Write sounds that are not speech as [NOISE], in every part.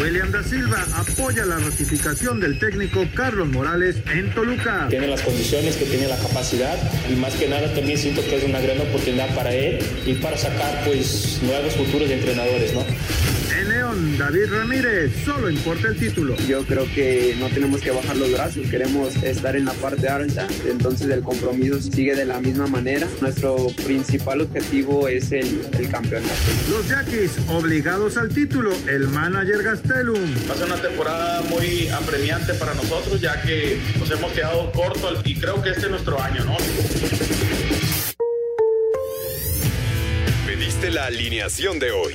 William da Silva apoya la ratificación del técnico Carlos Morales en Toluca. Tiene las condiciones, que tiene la capacidad y más que nada también siento que es una gran oportunidad para él y para sacar pues nuevos futuros entrenadores, ¿no? En León, David Ramírez, solo importa el título. Yo creo que no tenemos que bajar los brazos, queremos estar en la parte alta, entonces el compromiso sigue de la misma manera. Nuestro principal objetivo es el, el campeonato. Los Yaquis, obligados al título, el manager Gastelum. Va a ser una temporada muy apremiante para nosotros, ya que nos hemos quedado cortos y creo que este es nuestro año, ¿no? Pediste la alineación de hoy.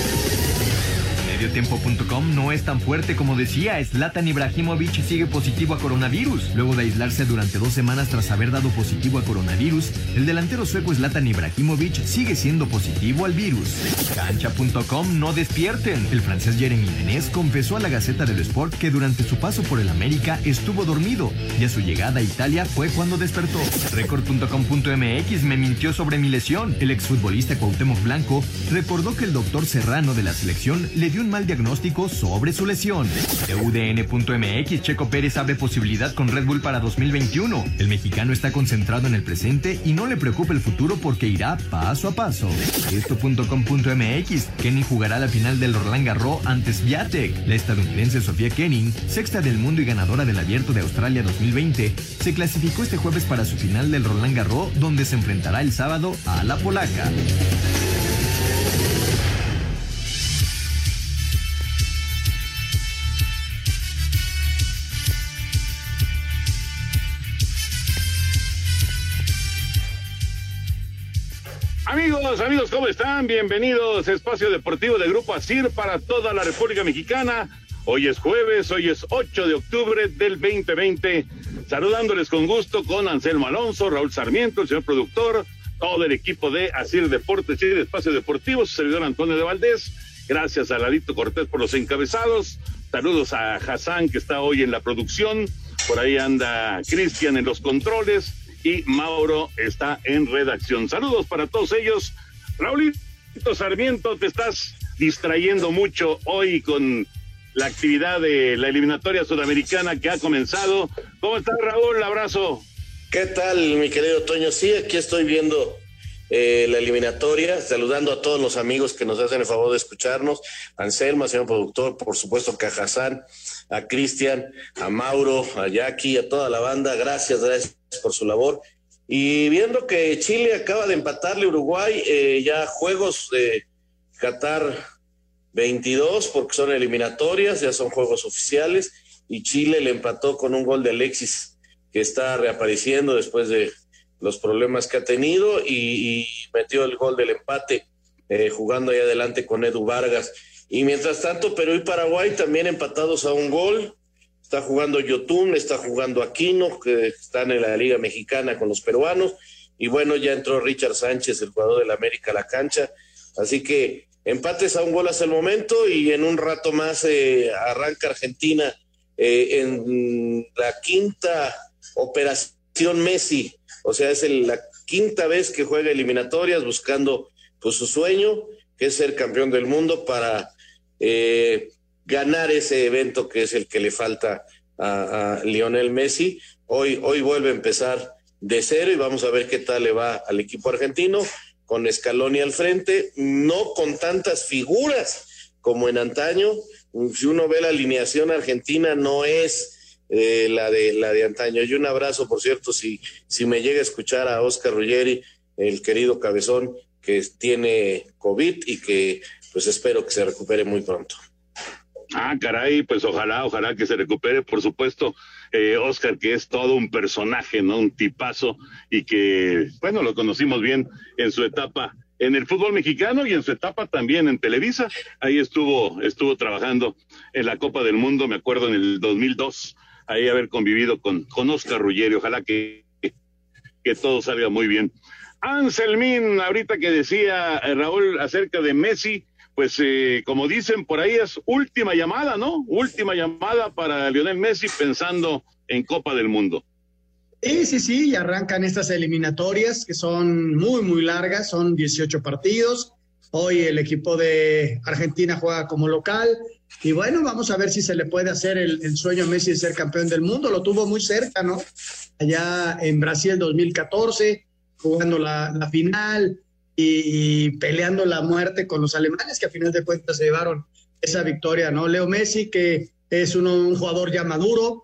Mediotiempo.com no es tan fuerte como decía. Zlatan Ibrahimovic sigue positivo a coronavirus. Luego de aislarse durante dos semanas tras haber dado positivo a coronavirus, el delantero sueco Zlatan Ibrahimovic sigue siendo positivo al virus. Cancha.com no despierten. El francés Jeremy Menez confesó a la Gaceta del Sport que durante su paso por el América estuvo dormido y a su llegada a Italia fue cuando despertó. Record.com.mx me mintió sobre mi lesión. El exfutbolista Cuauhtémoc Blanco recordó que el doctor Serrano de la selección le dio un mal diagnóstico sobre su lesión. UDN.mx Checo Pérez abre posibilidad con Red Bull para 2021. El mexicano está concentrado en el presente y no le preocupa el futuro porque irá paso a paso. Esto.com.mx Kenny jugará la final del Roland Garros ante Sviatek. La estadounidense Sofía Kenning, sexta del mundo y ganadora del Abierto de Australia 2020, se clasificó este jueves para su final del Roland Garros donde se enfrentará el sábado a la polaca. Amigos, amigos, ¿cómo están? Bienvenidos a Espacio Deportivo del Grupo ASIR para toda la República Mexicana. Hoy es jueves, hoy es 8 de octubre del 2020. Saludándoles con gusto con Anselmo Alonso, Raúl Sarmiento, el señor productor, todo el equipo de ASIR Deportes y de Espacio Deportivo, su servidor Antonio de Valdés. Gracias a Lalito Cortés por los encabezados. Saludos a Hassan, que está hoy en la producción. Por ahí anda Cristian en los controles y Mauro está en redacción. Saludos para todos ellos. Raulito Sarmiento, te estás distrayendo mucho hoy con la actividad de la eliminatoria sudamericana que ha comenzado. ¿Cómo estás, Raúl? Abrazo. ¿Qué tal, mi querido Toño? Sí, aquí estoy viendo eh, la eliminatoria, saludando a todos los amigos que nos hacen el favor de escucharnos, Anselmo, señor productor, por supuesto que a Hassan, a Cristian, a Mauro, a Jackie, a toda la banda, gracias, gracias por su labor. Y viendo que Chile acaba de empatarle Uruguay, eh, ya juegos de Qatar 22, porque son eliminatorias, ya son juegos oficiales, y Chile le empató con un gol de Alexis, que está reapareciendo después de los problemas que ha tenido, y, metió el gol del empate, eh, jugando ahí adelante con Edu Vargas. Y mientras tanto, Perú y Paraguay también empatados a un gol, está jugando Yotun, está jugando Aquino, que están en la Liga Mexicana con los peruanos, y bueno, ya entró Richard Sánchez, el jugador del América, a la cancha, así que empates a un gol hasta el momento y en un rato más eh, arranca Argentina eh, en la quinta operación Messi, o sea, es la quinta vez que juega eliminatorias buscando pues su sueño, que es ser campeón del mundo para eh, ganar ese evento que es el que le falta a, Lionel Messi. Hoy, hoy vuelve a empezar de cero y vamos a ver qué tal le va al equipo argentino con Scaloni al frente, no con tantas figuras como en antaño. Si uno ve la alineación argentina, no es eh, la, de, la de antaño. Y un abrazo, por cierto, si, si me llega a escuchar a Oscar Ruggeri, el querido cabezón, que tiene COVID y que pues espero que se recupere muy pronto. Ah, caray, pues ojalá, ojalá que se recupere, por supuesto, eh, Oscar, que es todo un personaje, ¿no? Un tipazo y que, bueno, lo conocimos bien en su etapa en el fútbol mexicano y en su etapa también en Televisa. Ahí estuvo, estuvo trabajando en la Copa del Mundo, me acuerdo en el 2002, ahí haber convivido con, con Oscar Ruggeri. Ojalá que, que todo salga muy bien. Anselmín, ahorita que decía eh, Raúl acerca de Messi, pues eh, como dicen por ahí es última llamada, ¿no? Última llamada para Lionel Messi pensando en Copa del Mundo. Sí, sí, sí, y arrancan estas eliminatorias que son muy, muy largas, son 18 partidos. Hoy el equipo de Argentina juega como local. Y bueno, vamos a ver si se le puede hacer el, el sueño a Messi de ser campeón del mundo. Lo tuvo muy cerca, ¿no? Allá en Brasil 2014, jugando la, la final, y, peleando la muerte con los alemanes que a final de cuentas se llevaron esa victoria, ¿no? Leo Messi, que es un jugador ya maduro,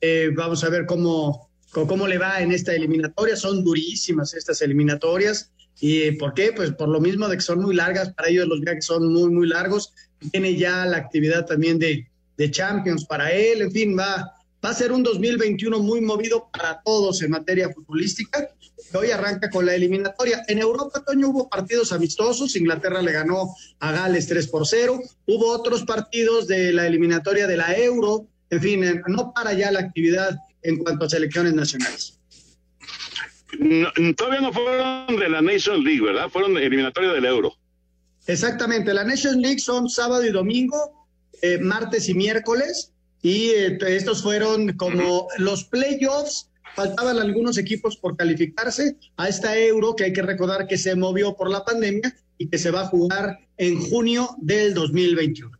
eh, vamos a ver cómo, cómo le va en esta eliminatoria, son durísimas estas eliminatorias. ¿Y por qué? Pues por lo mismo de que son muy largas, para ellos los viajes son muy, muy largos. Tiene ya la actividad también de, de Champions para él, en fin, va, va a ser un 2021 muy movido para todos en materia futbolística hoy arranca con la eliminatoria. En Europa, Toño, hubo partidos amistosos. Inglaterra le ganó a Gales 3 por 0. Hubo otros partidos de la eliminatoria de la Euro. En fin, eh, no para ya la actividad en cuanto a selecciones nacionales. todavía no fueron de la Nations League, ¿verdad? Fueron eliminatoria del Euro. Exactamente, la Nations League son sábado y domingo, eh, martes y miércoles, y eh, estos fueron como los playoffs faltaban algunos equipos por calificarse a esta euro que hay que recordar que se movió por la pandemia y que se va a jugar en junio del 2021.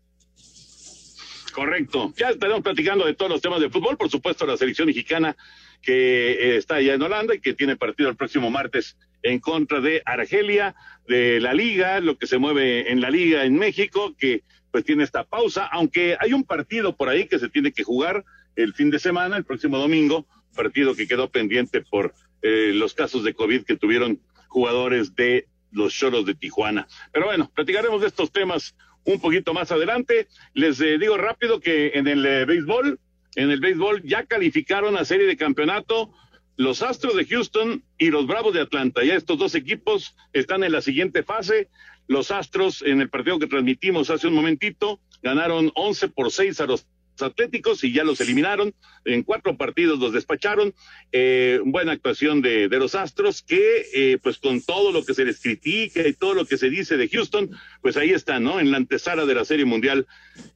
Correcto. Ya estaremos platicando de todos los temas de fútbol, por supuesto la selección mexicana que eh, está allá en Holanda y que tiene partido el próximo martes en contra de Argelia, de la liga, lo que se mueve en la liga en México, que pues tiene esta pausa, aunque hay un partido por ahí que se tiene que jugar el fin de semana, el próximo domingo, partido que quedó pendiente por eh, los casos de COVID que tuvieron jugadores de los Choros de Tijuana. Pero bueno, platicaremos de estos temas un poquito más adelante. Les eh, digo rápido que en el eh, béisbol, en el béisbol ya calificaron a serie de campeonato los Astros de Houston y los Bravos de Atlanta. Ya estos dos equipos están en la siguiente fase. Los Astros, en el partido que transmitimos hace un momentito, ganaron 11 por 6 a los Atléticos y ya los eliminaron. En cuatro partidos los despacharon. Eh, buena actuación de, de, los Astros que, eh, pues con todo lo que se les critica y todo lo que se dice de Houston, pues ahí están, ¿no? En la antesala de la Serie Mundial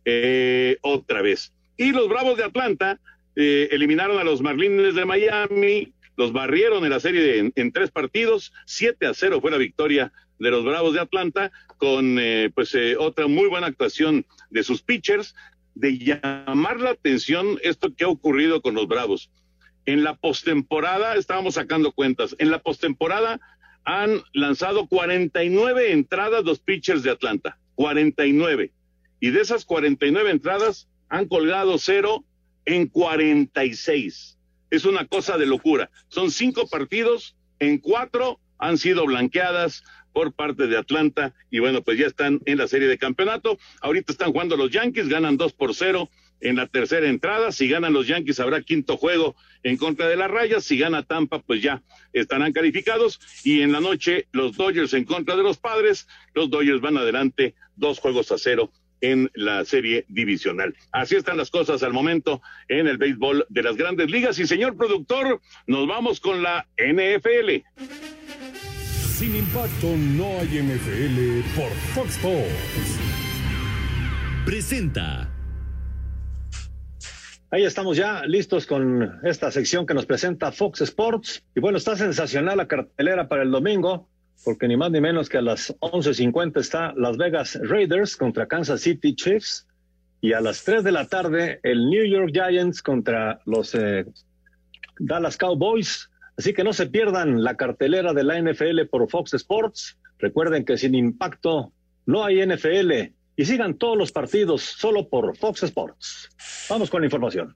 eh, otra vez. Y los Bravos de Atlanta eh, eliminaron a los Marlins de Miami, los barrieron en la serie en, en, tres partidos, siete a cero fue la victoria de los Bravos de Atlanta, con eh, pues eh, otra muy buena actuación de sus pitchers, de llamar la atención esto que ha ocurrido con los Bravos. En la postemporada, estábamos sacando cuentas, en la postemporada han lanzado 49 entradas los pitchers de Atlanta, 49. Y de esas 49 entradas han colgado cero en 46. Es una cosa de locura. Son cinco partidos, en cuatro han sido blanqueadas por parte de Atlanta y bueno, pues ya están en la serie de campeonato. Ahorita están jugando los Yankees, ganan dos por cero en la tercera entrada. Si ganan los Yankees habrá quinto juego en contra de las rayas. Si gana Tampa, pues ya estarán calificados. Y en la noche los Dodgers en contra de los padres. Los Dodgers van adelante dos juegos a cero en la serie divisional. Así están las cosas al momento en el béisbol de las grandes ligas. Y señor productor, nos vamos con la NFL. Sin impacto no hay NFL por Fox Sports. Presenta. Ahí estamos ya listos con esta sección que nos presenta Fox Sports. Y bueno, está sensacional la cartelera para el domingo, porque ni más ni menos que a las 11.50 está Las Vegas Raiders contra Kansas City Chiefs. Y a las 3 de la tarde el New York Giants contra los eh, Dallas Cowboys. Así que no se pierdan la cartelera de la NFL por Fox Sports. Recuerden que sin impacto no hay NFL y sigan todos los partidos solo por Fox Sports. Vamos con la información.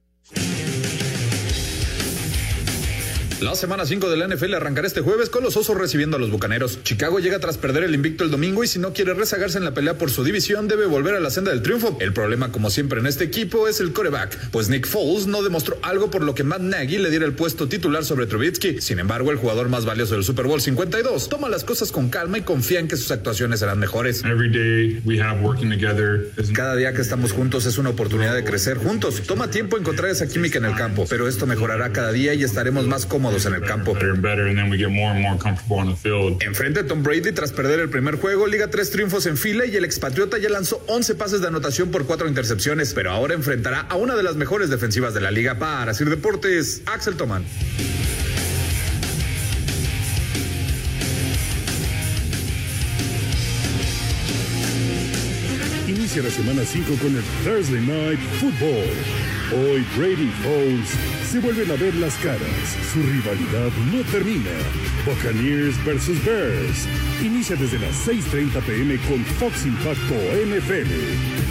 La semana 5 de la NFL arrancará este jueves con los Osos recibiendo a los Bucaneros. Chicago llega tras perder el invicto el domingo y si no quiere rezagarse en la pelea por su división debe volver a la senda del triunfo. El problema como siempre en este equipo es el coreback, pues Nick Foles no demostró algo por lo que Matt Nagy le diera el puesto titular sobre Trubisky. Sin embargo, el jugador más valioso del Super Bowl 52 toma las cosas con calma y confía en que sus actuaciones serán mejores. Cada día que estamos juntos es una oportunidad de crecer juntos. Toma tiempo encontrar esa química en el campo, pero esto mejorará cada día y estaremos más cómodos en el campo. Enfrente a Tom Brady tras perder el primer juego, liga tres triunfos en fila y el expatriota ya lanzó 11 pases de anotación por cuatro intercepciones, pero ahora enfrentará a una de las mejores defensivas de la liga para Sir Deportes, Axel Toman. Inicia la semana 5 con el Thursday Night Football. Hoy Brady Foles se vuelven a ver las caras. Su rivalidad no termina. Buccaneers vs. Bears. Inicia desde las 6:30 pm con Fox Impacto NFL.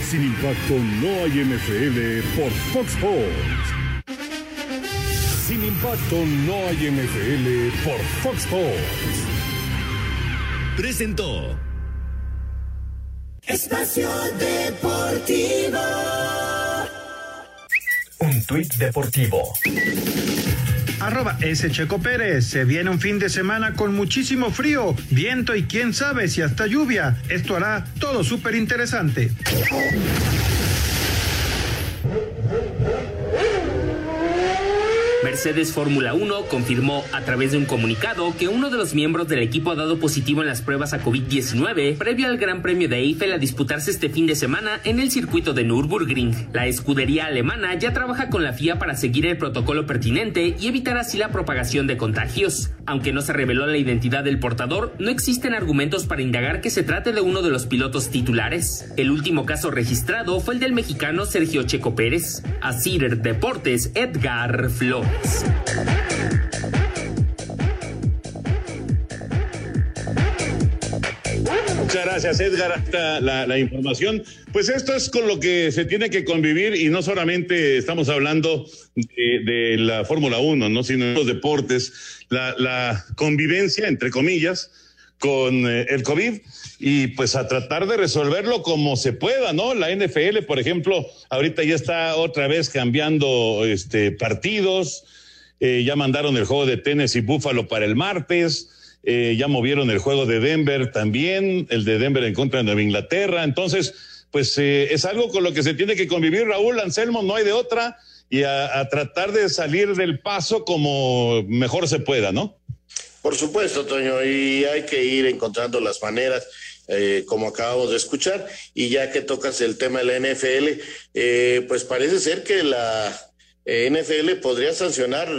Sin impacto no hay NFL por Fox Sports. Sin impacto no hay NFL por Fox Sports. Presentó Espacio Deportivo. Tuit deportivo. Arroba. Checo Pérez. Se viene un fin de semana con muchísimo frío, viento y quién sabe si hasta lluvia. Esto hará todo súper interesante. Mercedes Fórmula 1 confirmó a través de un comunicado que uno de los miembros del equipo ha dado positivo en las pruebas a COVID-19 previo al Gran Premio de Eiffel a disputarse este fin de semana en el circuito de Nürburgring. La escudería alemana ya trabaja con la FIA para seguir el protocolo pertinente y evitar así la propagación de contagios. Aunque no se reveló la identidad del portador, no existen argumentos para indagar que se trate de uno de los pilotos titulares. El último caso registrado fue el del mexicano Sergio Checo Pérez. A Deportes, Edgar Flores. Muchas gracias, Edgar, hasta la, información. Pues esto es con lo que se tiene que convivir y no solamente estamos hablando de, la Fórmula 1, ¿no? sino de los deportes, la, la convivencia, entre comillas, con eh, el COVID y pues a tratar de resolverlo como se pueda, ¿no? La NFL, por ejemplo, ahorita ya está otra vez cambiando este, partidos, eh, ya mandaron el juego de Tennessee Buffalo para el martes. Eh, ya movieron el juego de Denver también, el de Denver en contra de Nueva Inglaterra. Entonces, pues eh, es algo con lo que se tiene que convivir, Raúl Anselmo, no hay de otra, y a, tratar de salir del paso como mejor se pueda, ¿no? Por supuesto, Toño, y hay que ir encontrando las maneras. Como acabamos de escuchar, y ya que tocas el tema de la NFL, pues parece ser que la eh, NFL podría sancionar,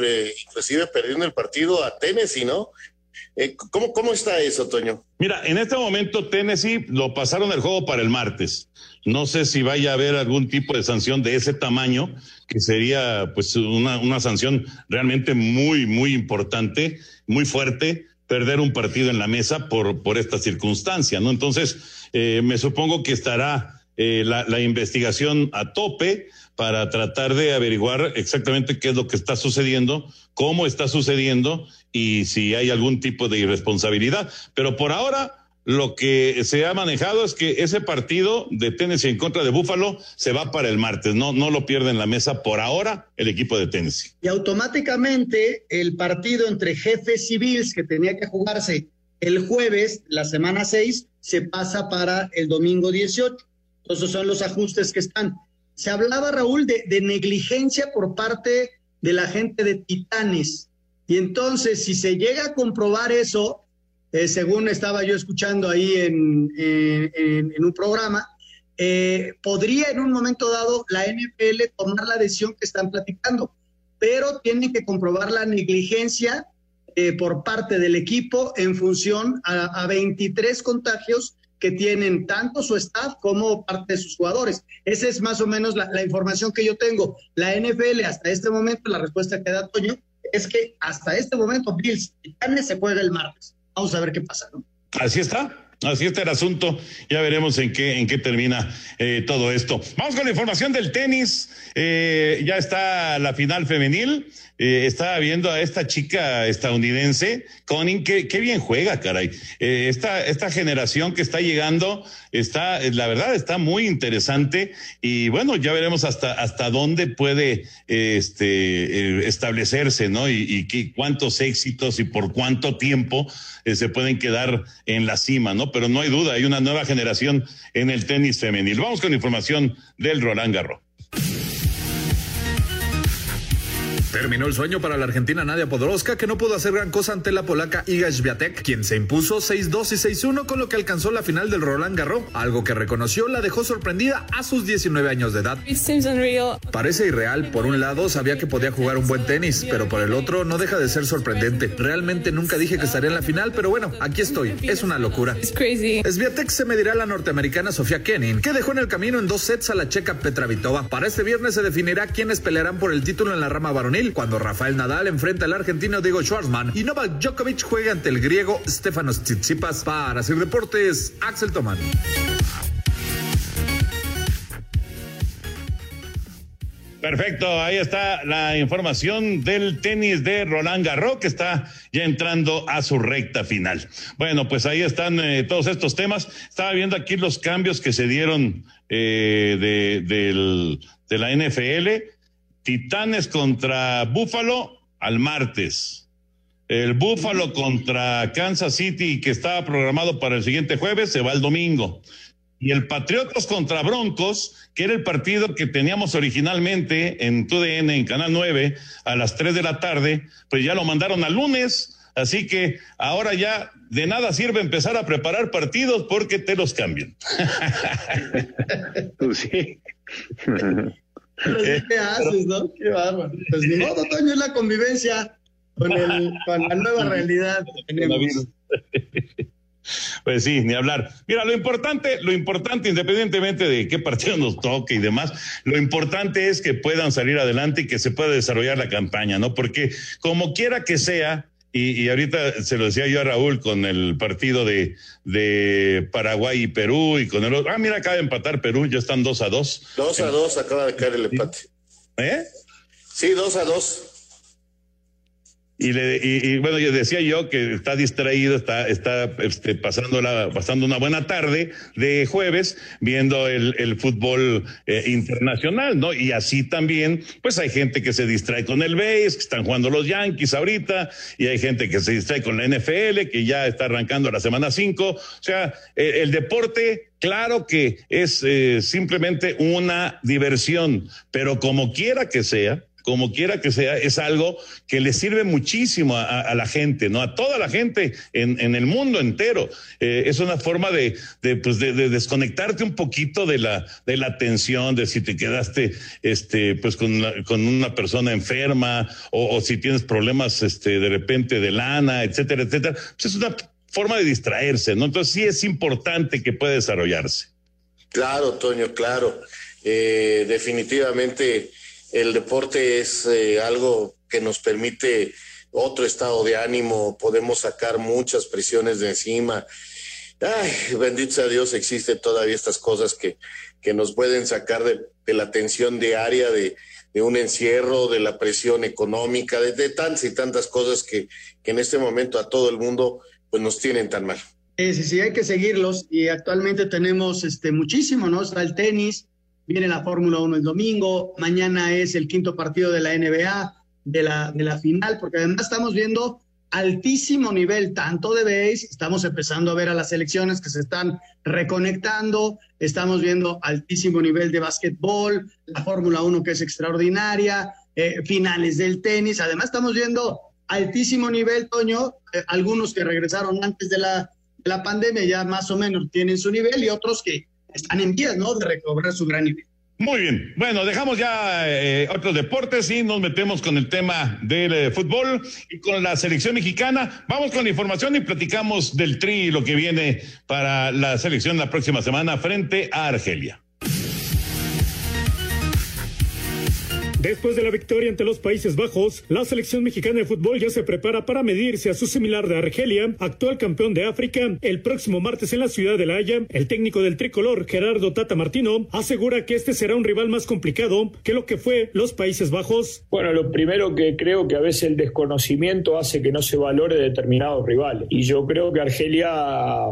inclusive perdiendo el partido a Tennessee, ¿no? Eh, ¿cómo, ¿Cómo está eso, Toño? Mira, en este momento Tennessee lo pasaron el juego para el martes. No sé si vaya a haber algún tipo de sanción de ese tamaño, que sería pues una, una sanción realmente muy, muy importante, muy fuerte, perder un partido en la mesa por, por esta circunstancia, ¿no? Entonces, eh, me supongo que estará eh, la investigación a tope para tratar de averiguar exactamente qué es lo que está sucediendo, cómo está sucediendo y si hay algún tipo de irresponsabilidad. Pero por ahora lo que se ha manejado es que ese partido de Tennessee en contra de Búfalo se va para el martes, no, no lo pierde en la mesa por ahora el equipo de Tennessee. Y automáticamente el partido entre jefes y Bills que tenía que jugarse el jueves, la semana 6, se pasa para el domingo 18. Esos son los ajustes que están. Se hablaba, Raúl, de, negligencia por parte de la gente de Titanes. Y entonces, si se llega a comprobar eso, eh, según estaba yo escuchando ahí en un programa, eh, podría en un momento dado la NFL tomar la decisión que están platicando, pero tienen que comprobar la negligencia eh, por parte del equipo en función a, a 23 contagios que tienen tanto su staff como parte de sus jugadores. Esa es más o menos la, información que yo tengo. La NFL hasta este momento, la respuesta que da Toño, es que hasta este momento Bills Titanes se juega el martes. Vamos a ver qué pasa, ¿no? Así está. Así está el asunto. Ya veremos en qué, en qué termina eh, todo esto. Vamos con la información del tenis. Eh, ya está la final femenil. Eh, estaba viendo a esta chica estadounidense, Conning, qué bien juega, caray. Eh, esta, esta generación que está llegando está, la verdad, está muy interesante y bueno, ya veremos hasta, hasta dónde puede este, establecerse, ¿no? Y, y qué, cuántos éxitos y por cuánto tiempo se pueden quedar en la cima, ¿no? Pero no hay duda, hay una nueva generación en el tenis femenil. Vamos con información del Roland Garros. Terminó el sueño para la argentina Nadia Podoroska, que no pudo hacer gran cosa ante la polaca Iga Swiatek, quien se impuso 6-2 y 6-1, con lo que alcanzó la final del Roland Garros, algo que reconoció la dejó sorprendida a sus 19 años de edad. Parece irreal, por un lado sabía que podía jugar un buen tenis, pero por el otro no deja de ser sorprendente. Realmente nunca dije que estaría en la final, pero bueno, aquí estoy, es una locura. Swiatek se medirá a la norteamericana Sofía Kenin, que dejó en el camino en dos sets a la checa Petra Vitova. Para este viernes se definirá quiénes pelearán por el título en la rama varonil cuando Rafael Nadal enfrenta al argentino Diego Schwartzman y Novak Djokovic juega ante el griego Stefanos Tsitsipas para hacer deportes Axel Tomán. Perfecto, ahí está la información del tenis de Roland Garros que está ya entrando a su recta final. Bueno, pues ahí están eh, todos estos temas. Estaba viendo aquí los cambios que se dieron eh, de, la NFL. Titanes contra Búfalo al martes. El Búfalo contra Kansas City, que estaba programado para el siguiente jueves, se va el domingo. Y el Patriotas contra Broncos, que era el partido que teníamos originalmente en TUDN, en Canal 9, a las 3 de la tarde, pues ya lo mandaron al lunes. Así que ahora ya de nada sirve empezar a preparar partidos porque te los cambian. [LAUGHS] [LAUGHS] Pues. ¿Qué haces, no? Qué bárbaro. Pues ni modo, Toño, es la convivencia con, el, con la nueva realidad que tenemos. [LAUGHS] Pues sí, ni hablar. Mira, lo importante, lo importante, independientemente de qué partido nos toque y demás, lo importante es que puedan salir adelante y que se pueda desarrollar la campaña, ¿no? Porque como quiera que sea, y, y, ahorita se lo decía yo a Raúl con el partido de, de Paraguay y Perú y con el otro. Ah, mira, acaba de empatar Perú, ya están dos a dos. Dos a dos, acaba de caer el empate. ¿Eh? Sí, dos a dos. Y, le, y, y, bueno, yo decía yo que está distraído, está, está este, pasando, la, pasando una buena tarde de jueves viendo el, el fútbol eh, internacional, ¿no? Y así también, pues hay gente que se distrae con el base, que están jugando los Yankees ahorita, y hay gente que se distrae con la NFL, que ya está arrancando la semana 5. O sea, eh, el deporte Claro que es eh, simplemente una diversión, pero como quiera que sea, como quiera que sea, es algo que le sirve muchísimo a, la gente, ¿no? A toda la gente en, en el mundo entero. Eh, es una forma de, de, pues de, de, desconectarte un poquito de la, de la tensión, de si te quedaste, este, pues con con una persona enferma o, o si tienes problemas, este, de repente de lana, etcétera, etcétera. Pues es una forma de distraerse, ¿no? Entonces sí es importante que pueda desarrollarse. Claro, Toño, claro. Eh, definitivamente el deporte es eh, algo que nos permite otro estado de ánimo, podemos sacar muchas presiones de encima. Ay, bendito sea Dios, existen todavía estas cosas que, que nos pueden sacar de, la tensión diaria, de, de, un encierro, de la presión económica, de, de tantas y tantas cosas que, que en este momento a todo el mundo pues nos tienen tan mal. Sí, sí, sí, hay que seguirlos y actualmente tenemos este muchísimo, ¿no? Está el tenis, viene la Fórmula 1 el domingo, mañana es el quinto partido de la NBA, de la, de la final, porque además estamos viendo altísimo nivel, tanto de base, estamos empezando a ver a las selecciones que se están reconectando, estamos viendo altísimo nivel de básquetbol, la Fórmula 1 que es extraordinaria, eh, finales del tenis, además estamos viendo altísimo nivel, Toño, eh, algunos que regresaron antes de la, de la pandemia ya más o menos tienen su nivel y otros que están en vías, ¿no? De recobrar su gran nivel. Muy bien. Bueno, dejamos ya eh, otros deportes y nos metemos con el tema del eh, fútbol y con la selección mexicana. Vamos con la información y platicamos del tri y lo que viene para la selección la próxima semana frente a Argelia. Después de la victoria ante los Países Bajos, la selección mexicana de fútbol ya se prepara para medirse a su similar de Argelia, actual campeón de África. El próximo martes en la ciudad de La Haya, el técnico del tricolor, Gerardo Tata Martino, asegura que este será un rival más complicado que lo que fue los Países Bajos. Bueno, lo primero que creo que a veces el desconocimiento hace que no se valore determinados rivales. Y yo creo que Argelia,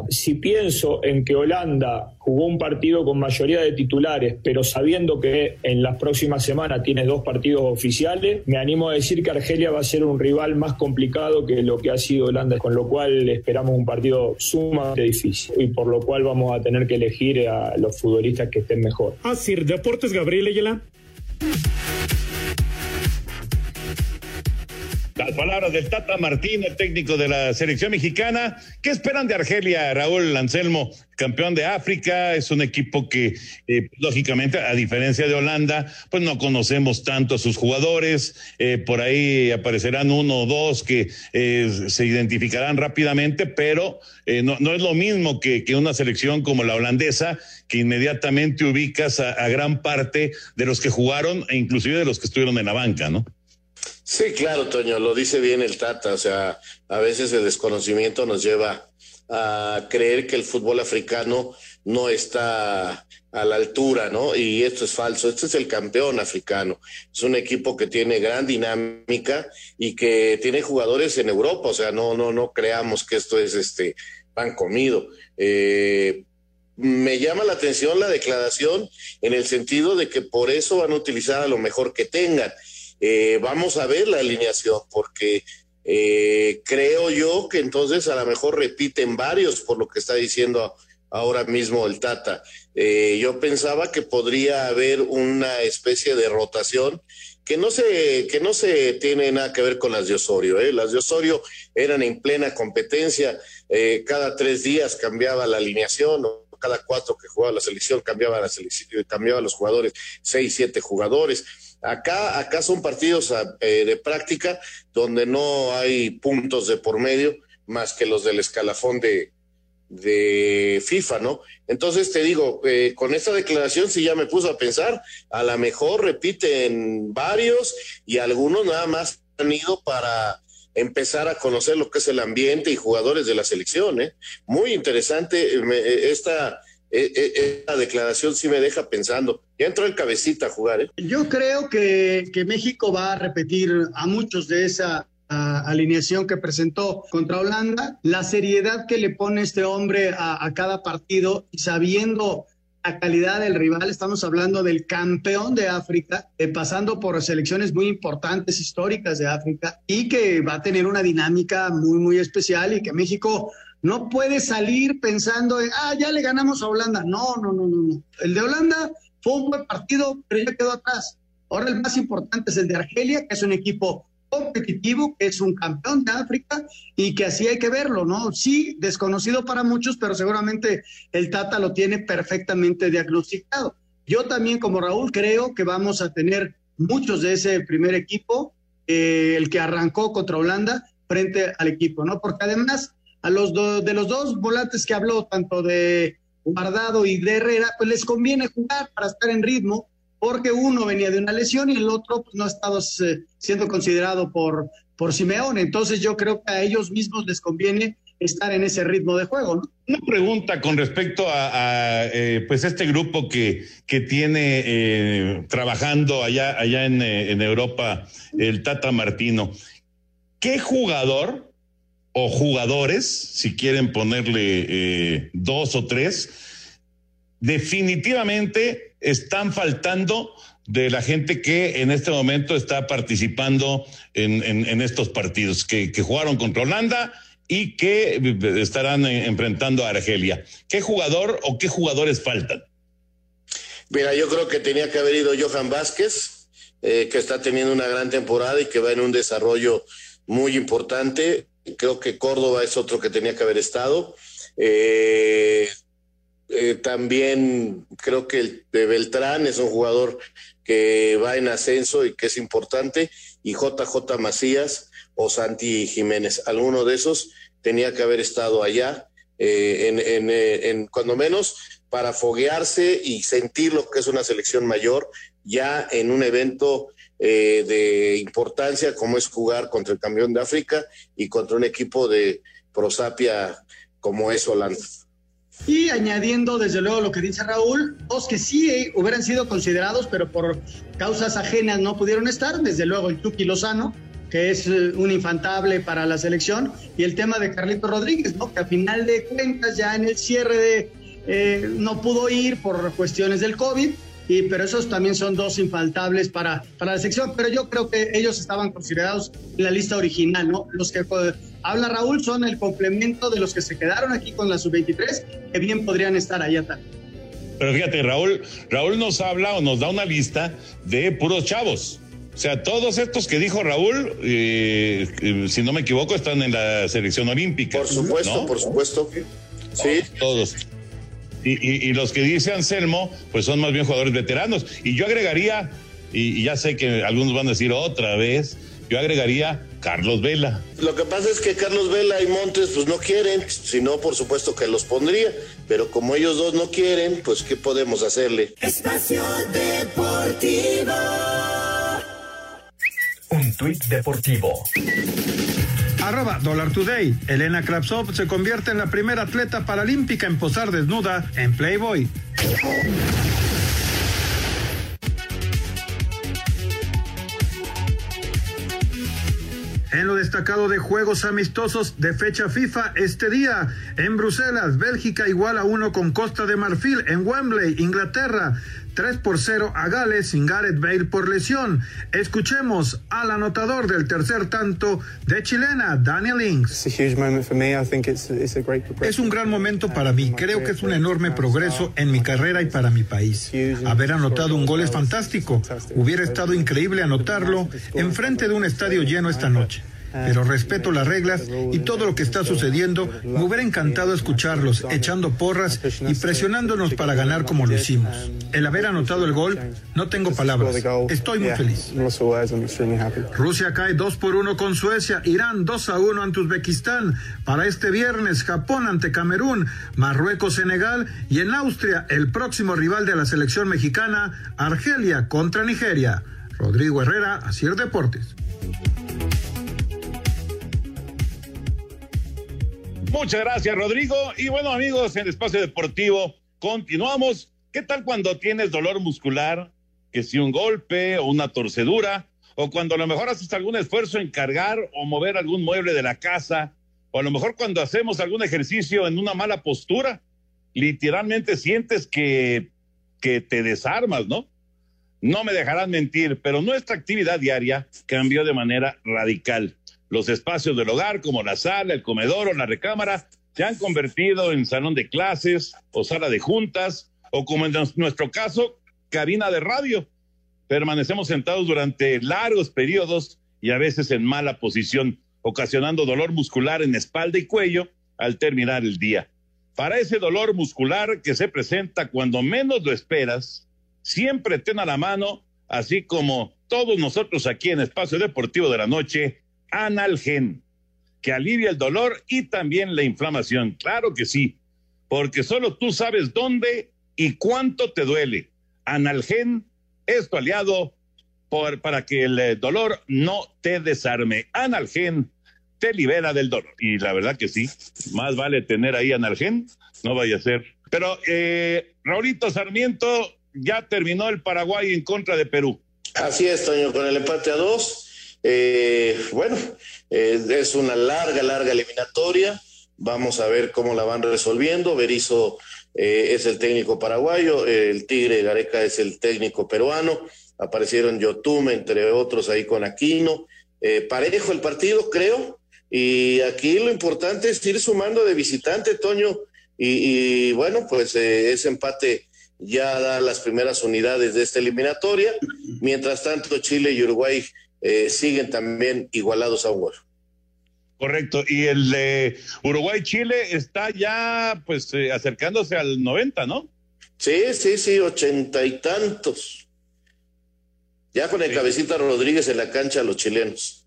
si pienso en que Holanda jugó un partido con mayoría de titulares, pero sabiendo que en las próximas semanas tiene dos partidos oficiales, me animo a decir que Argelia va a ser un rival más complicado que lo que ha sido Holanda, con lo cual esperamos un partido sumamente difícil y por lo cual vamos a tener que elegir a los futbolistas que estén mejor. Así, Deportes Gabriel Ayala. Palabras del Tata Martín, el técnico de la selección mexicana. ¿Qué esperan de Argelia, Raúl Anselmo, campeón de África? Es un equipo que, eh, lógicamente, a diferencia de Holanda, pues no conocemos tanto a sus jugadores. Eh, por ahí aparecerán uno o dos que eh, se identificarán rápidamente, pero no, no, es lo mismo que, una selección como la holandesa, que inmediatamente ubicas a gran parte de los que jugaron e inclusive de los que estuvieron en la banca, ¿no? Sí, claro, Toño, lo dice bien el Tata. O sea, a veces el desconocimiento nos lleva a creer que el fútbol africano no está a la altura, ¿no? Y esto es falso. Este es el campeón africano. Es un equipo que tiene gran dinámica y que tiene jugadores en Europa. O sea, no, no, no creamos que esto es este pan comido. Eh, me llama la atención la declaración en el sentido de que por eso van a utilizar a lo mejor que tengan eh, vamos a ver la alineación, porque eh, creo yo que entonces a lo mejor repiten varios por lo que está diciendo ahora mismo el Tata. Eh, yo pensaba que podría haber una especie de rotación que no se, que no se tiene nada que ver con las de Osorio. Las de Osorio eran en plena competencia, cada tres días cambiaba la alineación, cada cuatro que jugaba la selección cambiaba la selección, cambiaba los jugadores, seis, siete jugadores Acá, acá son partidos ah, eh, de práctica donde no hay puntos de por medio más que los del escalafón de, de FIFA, ¿no? Entonces te digo, eh, con esta declaración sí ya me puso a pensar, a lo mejor repiten varios y algunos nada más han ido para empezar a conocer lo que es el ambiente y jugadores de la selección, ¿eh? Muy interesante eh, esta eh, la declaración sí me deja pensando. Ya entró el cabecita a jugar. ¿eh? Yo creo que, que, México va a repetir a muchos de esa alineación que presentó contra Holanda, la seriedad que le pone este hombre a, a cada partido y sabiendo la calidad del rival, estamos hablando del campeón de África, eh, pasando por selecciones muy importantes, históricas de África, y que va a tener una dinámica muy, muy especial y que México no puede salir pensando, en, ah, ya le ganamos a Holanda. No, no, no, no, no. El de Holanda fue un buen partido, pero ya quedó atrás. Ahora el más importante es el de Argelia, que es un equipo competitivo, que es un campeón de África y que así hay que verlo, ¿no? Sí, desconocido para muchos, pero seguramente el Tata lo tiene perfectamente diagnosticado. Yo también, como Raúl, creo que vamos a tener muchos de ese primer equipo, eh, el que arrancó contra Holanda, frente al equipo, ¿no? Porque además a los de los dos volantes que habló, tanto de Guardado y de Herrera, pues les conviene jugar para estar en ritmo, porque uno venía de una lesión y el otro pues, no ha estado eh, siendo considerado por, por Simeone. Entonces yo creo que a ellos mismos les conviene estar en ese ritmo de juego. Una pregunta con respecto a, eh, pues este grupo que, que tiene eh, trabajando allá, allá en, en Europa, el Tata Martino. ¿Qué jugador o jugadores, si quieren ponerle eh, dos o tres, definitivamente están faltando de la gente que en este momento está participando en, estos partidos, que, jugaron contra Holanda y que estarán enfrentando a Argelia. ¿Qué jugador o qué jugadores faltan? Mira, yo creo que tenía que haber ido Johan Vázquez, eh, que está teniendo una gran temporada y que va en un desarrollo muy importante creo que Córdoba es otro que tenía que haber estado. Eh, eh, también creo que el de Beltrán es un jugador que va en ascenso y que es importante. Y JJ Macías o Santi Jiménez, alguno de esos tenía que haber estado allá, eh, en, en, cuando menos para foguearse y sentir lo que es una selección mayor ya en un evento eh, de importancia como es jugar contra el campeón de África y contra un equipo de prosapia como es Holanda. Y añadiendo desde luego lo que dice Raúl, dos que sí hubieran sido considerados, pero por causas ajenas no pudieron estar, desde luego el Tuki Lozano, que es eh, un infantable para la selección, y el tema de Carlito Rodríguez, ¿no? que a final de cuentas ya en el cierre de eh, no pudo ir por cuestiones del COVID, y, pero esos también son dos infaltables para, para la sección, pero yo creo que ellos estaban considerados en la lista original, ¿no? Los que eh, habla Raúl son el complemento de los que se quedaron aquí con la sub-23, que bien podrían estar allá también. Pero fíjate, Raúl, Raúl nos habla o nos da una lista de puros chavos. O sea, todos estos que dijo Raúl, eh, eh, si no me equivoco, están en la selección olímpica. Por supuesto, ¿no? por supuesto. Sí. Todos. Y, y, y, los que dice Anselmo, pues son más bien jugadores veteranos. Y yo agregaría, y, y, ya sé que algunos van a decir otra vez, yo agregaría Carlos Vela. Lo que pasa es que Carlos Vela y Montes pues no quieren, si no por supuesto que los pondría, pero como ellos dos no quieren, pues ¿qué podemos hacerle? Espacio Deportivo. Un tuit deportivo. Arroba Dollar Today. Elena Kravtsov se convierte en la primera atleta paralímpica en posar desnuda en Playboy. En lo destacado de juegos amistosos de fecha FIFA este día, en Bruselas, Bélgica igual a uno con Costa de Marfil, en Wembley, Inglaterra, 3 por 0 a Gales sin Gareth Bale por lesión. Escuchemos al anotador del tercer tanto de chilena, Daniel Ings. Es un gran momento para mí. Creo que es un enorme progreso en mi carrera y para mi país. Haber anotado un gol es fantástico. Hubiera estado increíble anotarlo enfrente de un estadio lleno esta noche pero respeto las reglas y todo lo que está sucediendo. Me hubiera encantado escucharlos echando porras y presionándonos para ganar como lo hicimos. El haber anotado el gol, no tengo palabras. Estoy muy feliz. Rusia cae 2 por 1 con Suecia, Irán 2 a 1 ante Uzbekistán. Para este viernes, Japón ante Camerún, Marruecos, Senegal y en Austria, el próximo rival de la selección mexicana, Argelia contra Nigeria. Rodrigo Herrera, Asier Deportes. Muchas gracias, Rodrigo. Y bueno, amigos, en el espacio deportivo continuamos. ¿Qué tal cuando tienes dolor muscular? Que si un golpe o una torcedura, o cuando a lo mejor haces algún esfuerzo en cargar o mover algún mueble de la casa, o a lo mejor cuando hacemos algún ejercicio en una mala postura, literalmente sientes que, que te desarmas, ¿no? No me dejarán mentir, pero nuestra actividad diaria cambió de manera radical. Los espacios del hogar, como la sala, el comedor o la recámara, se han convertido en salón de clases o sala de juntas, o como en nuestro caso, cabina de radio. Permanecemos sentados durante largos periodos y a veces en mala posición, ocasionando dolor muscular en espalda y cuello al terminar el día. Para ese dolor muscular que se presenta cuando menos lo esperas, siempre ten a la mano, así como todos nosotros aquí en Espacio Deportivo de la Noche, Analgen, que alivia el dolor y también la inflamación. Claro que sí, porque solo tú sabes dónde y cuánto te duele. Analgen es tu aliado para que el dolor no te desarme. Analgen te libera del dolor. Y la verdad que sí, más vale tener ahí Analgen, no vaya a ser. Pero eh, Raulito Sarmiento ya terminó el Paraguay en contra de Perú. Así es, Toño, con el empate a dos. Eh, bueno, eh, es una larga, larga eliminatoria. Vamos a ver cómo la van resolviendo. Berizo eh, es el técnico paraguayo, el Tigre Gareca es el técnico peruano. Aparecieron Yotume, entre otros, ahí con Aquino. Eh, parejo el partido, creo. Y aquí lo importante es ir sumando de visitante, Toño. Y, y bueno, pues ese empate ya da las primeras unidades de esta eliminatoria. Mientras tanto, Chile y Uruguay eh, siguen también igualados a un gol. Correcto, y el de Uruguay-Chile está ya pues eh, acercándose al 90, ¿no? Sí, sí, sí, ochenta y tantos. Ya con el sí. cabecita Rodríguez en la cancha los chilenos.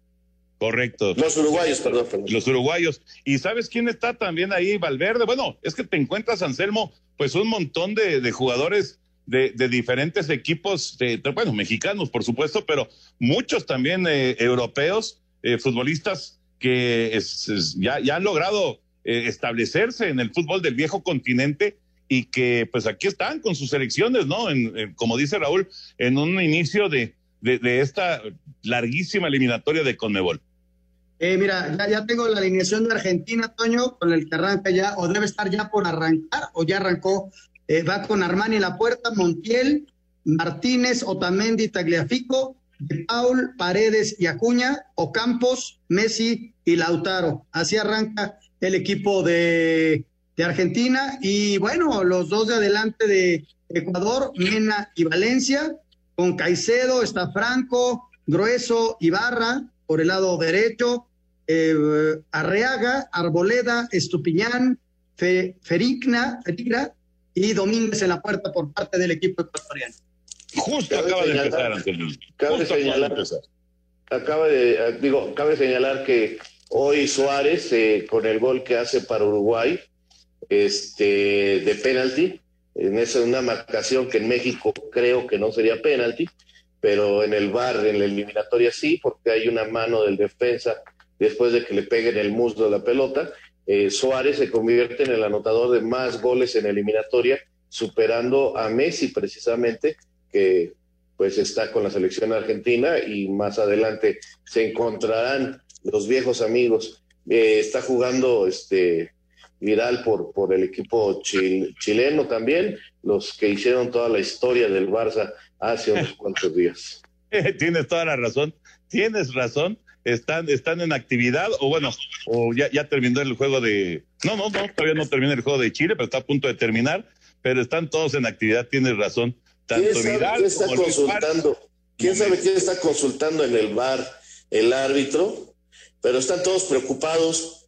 Correcto. Los uruguayos, perdón, perdón. Los uruguayos. ¿Y sabes quién está también ahí? Valverde. Bueno, es que te encuentras, Anselmo, pues un montón de, de jugadores de, diferentes equipos, de, bueno, mexicanos, por supuesto, pero muchos también eh, europeos, eh, futbolistas que ya, ya, han logrado eh, establecerse en el fútbol del viejo continente y que pues aquí están con sus selecciones, ¿no? En, como dice Raúl, en un inicio de, de, esta larguísima eliminatoria de Conmebol. mira, ya, ya tengo la alineación de Argentina, Toño, con el que arranca ya, o debe estar ya por arrancar, o ya arrancó eh, va con Armani en la puerta, Montiel, Martínez, Otamendi, Tagliafico, de Paul, Paredes y Acuña, Ocampos, Messi y Lautaro. Así arranca el equipo de, Argentina. Y bueno, los dos de adelante de Ecuador, Mena y Valencia, con Caicedo, está Franco, Grueso, Ibarra, por el lado derecho, eh, Arreaga, Arboleda, Estupiñán, Ferigna, Ferigna, y Domínguez en la puerta por parte del equipo ecuatoriano. Justo acaba de empezar, Antonio. Cabe señalar, acaba de, digo, cabe señalar que hoy Suárez, eh, con el gol que hace para Uruguay, este, de penalti, en esa una marcación que en México creo que no sería penalti, pero en el bar, en la eliminatoria sí, porque hay una mano del defensa después de que le peguen el muslo la pelota, eh, Suárez se convierte en el anotador de más goles en eliminatoria, superando a Messi precisamente, que pues está con la selección argentina y más adelante se encontrarán los viejos amigos. Eh, está jugando este viral por, por el equipo chileno también, los que hicieron toda la historia del Barça hace unos cuantos días. [LAUGHS] tienes toda la razón, tienes razón están, están en actividad, o bueno, o ya, ya terminó el juego de. No, no, no, todavía no termina el juego de Chile, pero está a punto de terminar. Pero están todos en actividad, tienes razón. Tanto ¿Quién sabe qué está consultando? ¿Quién sabe quién está consultando en el bar el árbitro? Pero están todos preocupados,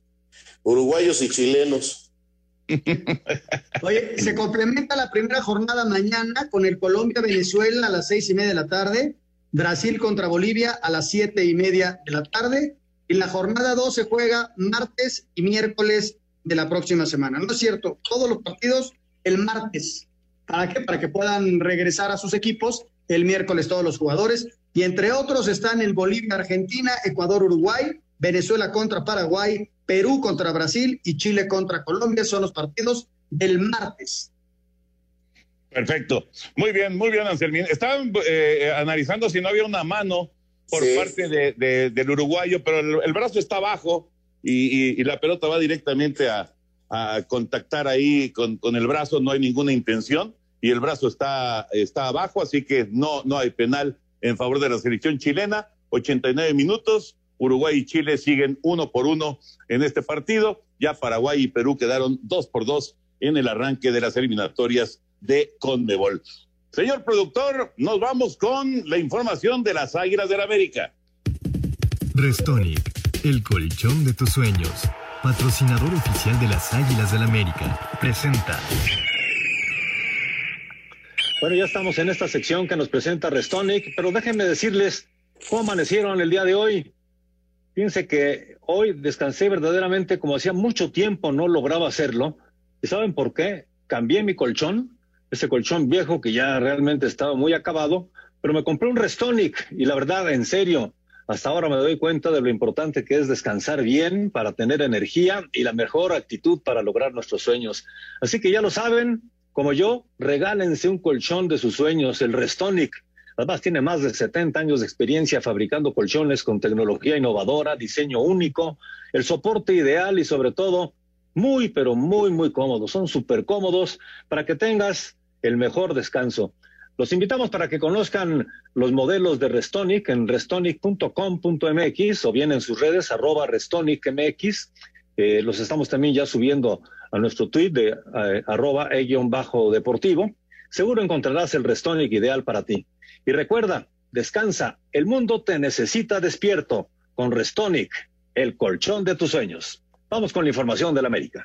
uruguayos y chilenos. [LAUGHS] Oye, se complementa la primera jornada mañana con el Colombia-Venezuela a las seis y media de la tarde Brasil contra Bolivia a las siete y media de la tarde. Y la jornada 2 se juega martes y miércoles de la próxima semana. ¿No es cierto? Todos los partidos el martes. ¿Para qué? Para que puedan regresar a sus equipos el miércoles todos los jugadores. Y entre otros están el Bolivia-Argentina, Ecuador-Uruguay, Venezuela contra Paraguay, Perú contra Brasil y Chile contra Colombia. Son los partidos del martes. Perfecto. Muy bien, muy bien, Anselmín. Estaban eh, analizando si no había una mano por parte de, del uruguayo, pero el, brazo está abajo y, la pelota va directamente a, contactar ahí con, con, el brazo. No hay ninguna intención y el brazo está, está abajo, así que no, no hay penal en favor de la selección chilena. 89 minutos. Uruguay y Chile siguen uno por uno en este partido. Ya Paraguay y Perú quedaron dos por dos en el arranque de las eliminatorias de Conmebol. Señor productor, nos vamos con la información de las Águilas del la América. Restonic, el colchón de tus sueños, patrocinador oficial de las Águilas del la América, presenta. Bueno, ya estamos en esta sección que nos presenta Restonic, pero déjenme decirles cómo amanecieron el día de hoy. Fíjense que hoy descansé verdaderamente como hacía mucho tiempo no lograba hacerlo. ¿Y saben por qué? Cambié mi colchón ese colchón viejo que ya realmente estaba muy acabado, pero me compré un Restonic y la verdad, en serio, hasta ahora me doy cuenta de lo importante que es descansar bien para tener energía y la mejor actitud para lograr nuestros sueños. Así que ya lo saben, como yo, regálense un colchón de sus sueños, el Restonic. Además, tiene más de 70 años de experiencia fabricando colchones con tecnología innovadora, diseño único, el soporte ideal y sobre todo, muy, pero muy, muy cómodos. Son súper cómodos para que tengas el mejor descanso. Los invitamos para que conozcan los modelos de Restonic en restonic.com.mx o bien en sus redes arroba restonicmx. Eh, los estamos también ya subiendo a nuestro tweet de eh, arroba e-deportivo. Seguro encontrarás el Restonic ideal para ti. Y recuerda, descansa, el mundo te necesita despierto con Restonic, el colchón de tus sueños. Vamos con la información de la América.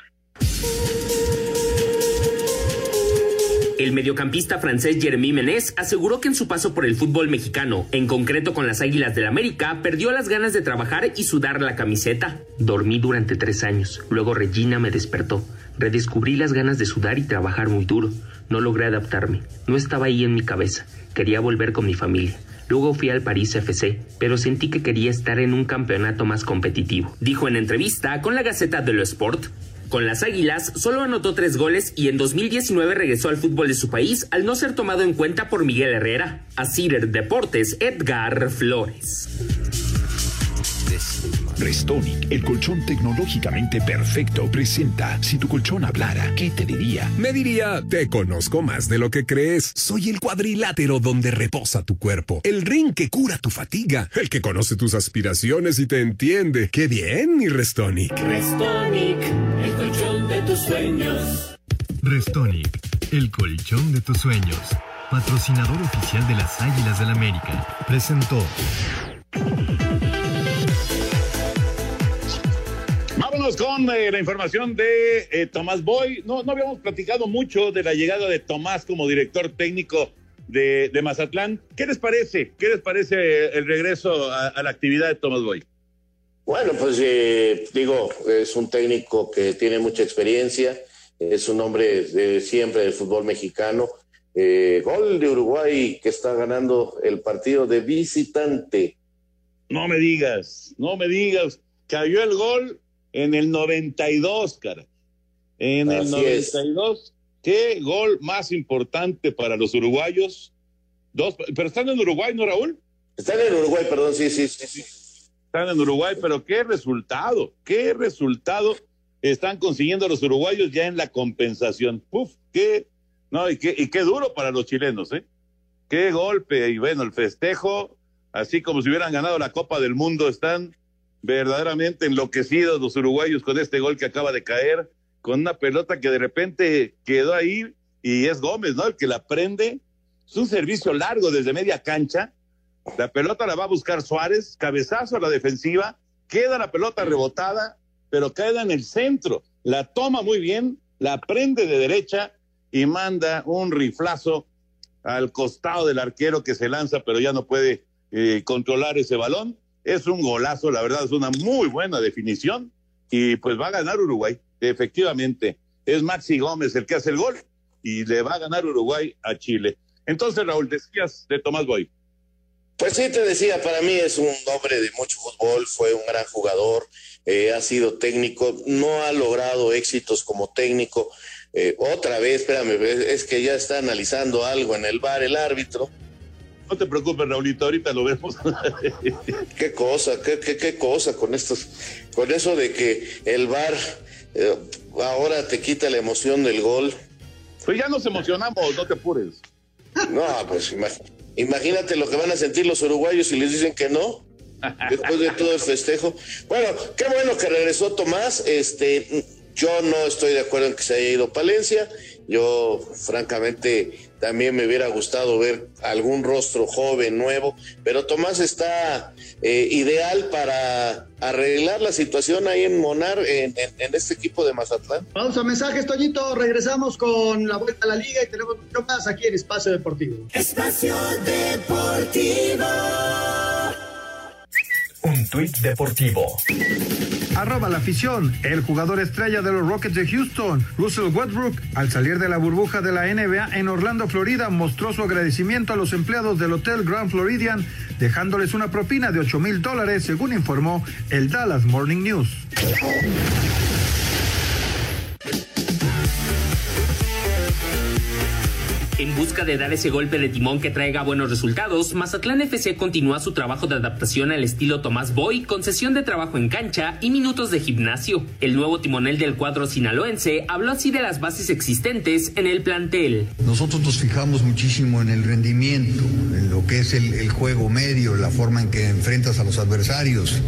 El mediocampista francés Jeremy Menez aseguró que en su paso por el fútbol mexicano, en concreto con las Águilas del América, perdió las ganas de trabajar y sudar la camiseta. Dormí durante tres años, luego Regina me despertó. Redescubrí las ganas de sudar y trabajar muy duro. No logré adaptarme, no estaba ahí en mi cabeza. Quería volver con mi familia. Luego fui al París FC, pero sentí que quería estar en un campeonato más competitivo. Dijo en entrevista con la Gaceta de lo Sport. Con las Águilas solo anotó tres goles y en 2019 regresó al fútbol de su país al no ser tomado en cuenta por Miguel Herrera. A Cider Deportes, Edgar Flores. Restonic, el colchón tecnológicamente perfecto, presenta Si tu colchón hablara, ¿qué te diría? Me diría, te conozco más de lo que crees. Soy el cuadrilátero donde reposa tu cuerpo, el ring que cura tu fatiga, el que conoce tus aspiraciones y te entiende. ¡Qué bien, mi Restonic! Restonic, el colchón de tus sueños. Restonic, el colchón de tus sueños. Patrocinador oficial de las Águilas del América. Presentó. Vámonos con eh, la información de eh, Tomás Boy. No, no habíamos platicado mucho de la llegada de Tomás como director técnico de, de Mazatlán. ¿Qué les parece? ¿Qué les parece el regreso a, a la actividad de Tomás Boy? Bueno, pues eh, digo, es un técnico que tiene mucha experiencia, es un hombre de siempre del fútbol mexicano. Eh, gol de Uruguay que está ganando el partido de visitante. No me digas, no me digas. Cayó el gol en el 92, cara. En el Así es. 92. ¿Qué gol más importante para los uruguayos? Dos, pero están en Uruguay, ¿no, Raúl? Están en Uruguay, perdón, sí, sí, sí. sí. Están en Uruguay, pero qué resultado, qué resultado están consiguiendo los uruguayos ya en la compensación. Puf, qué, no, y qué, y qué duro para los chilenos, ¿eh? Qué golpe, y bueno, el festejo, así como si hubieran ganado la Copa del Mundo, están verdaderamente enloquecidos los uruguayos con este gol que acaba de caer, con una pelota que de repente quedó ahí y es Gómez, ¿no? El que la prende. Es un servicio largo desde media cancha. La pelota la va a buscar Suárez, cabezazo a la defensiva, queda la pelota rebotada, pero queda en el centro. La toma muy bien, la prende de derecha y manda un riflazo al costado del arquero que se lanza, pero ya no puede eh, controlar ese balón. Es un golazo, la verdad, es una muy buena definición. Y pues va a ganar Uruguay, efectivamente. Es Maxi Gómez el que hace el gol y le va a ganar Uruguay a Chile. Entonces, Raúl, decías de Tomás Boy. Pues sí, te decía, para mí es un hombre de mucho fútbol, fue un gran jugador, eh, ha sido técnico, no ha logrado éxitos como técnico. Eh, otra vez, espérame, es que ya está analizando algo en el bar el árbitro. No te preocupes, Raulito, ahorita lo vemos. qué cosa, qué, qué, qué cosa con estos, con eso de que el bar eh, ahora te quita la emoción del gol. Pues ya nos emocionamos, no te apures. No, pues imag- imagínate lo que van a sentir los uruguayos si les dicen que no. Después de todo el festejo. Bueno, qué bueno que regresó Tomás. Este, yo no estoy de acuerdo en que se haya ido Palencia. Yo, francamente, también me hubiera gustado ver algún rostro joven, nuevo. Pero Tomás está eh, ideal para arreglar la situación ahí en Monar, en, en- en este equipo de Mazatlán. Vamos a mensajes, Toñito. Regresamos con la vuelta a la liga y tenemos mucho más aquí en Espacio Deportivo. Espacio Deportivo. Un tuit deportivo. Arroba la afición. El jugador estrella de los Rockets de Houston, Russell Westbrook, al salir de la burbuja de la NBA en Orlando, Florida, mostró su agradecimiento a los empleados del Hotel Grand Floridian, dejándoles una propina de 8 mil dólares, según informó el Dallas Morning News. En busca de dar ese golpe de timón que traiga buenos resultados, Mazatlán FC continúa su trabajo de adaptación al estilo Tomás Boy con sesión de trabajo en cancha y minutos de gimnasio. El nuevo timonel del cuadro sinaloense habló así de las bases existentes en el plantel. Nosotros nos fijamos muchísimo en el rendimiento, en lo que es el, juego medio, la forma en que enfrentas a los adversarios.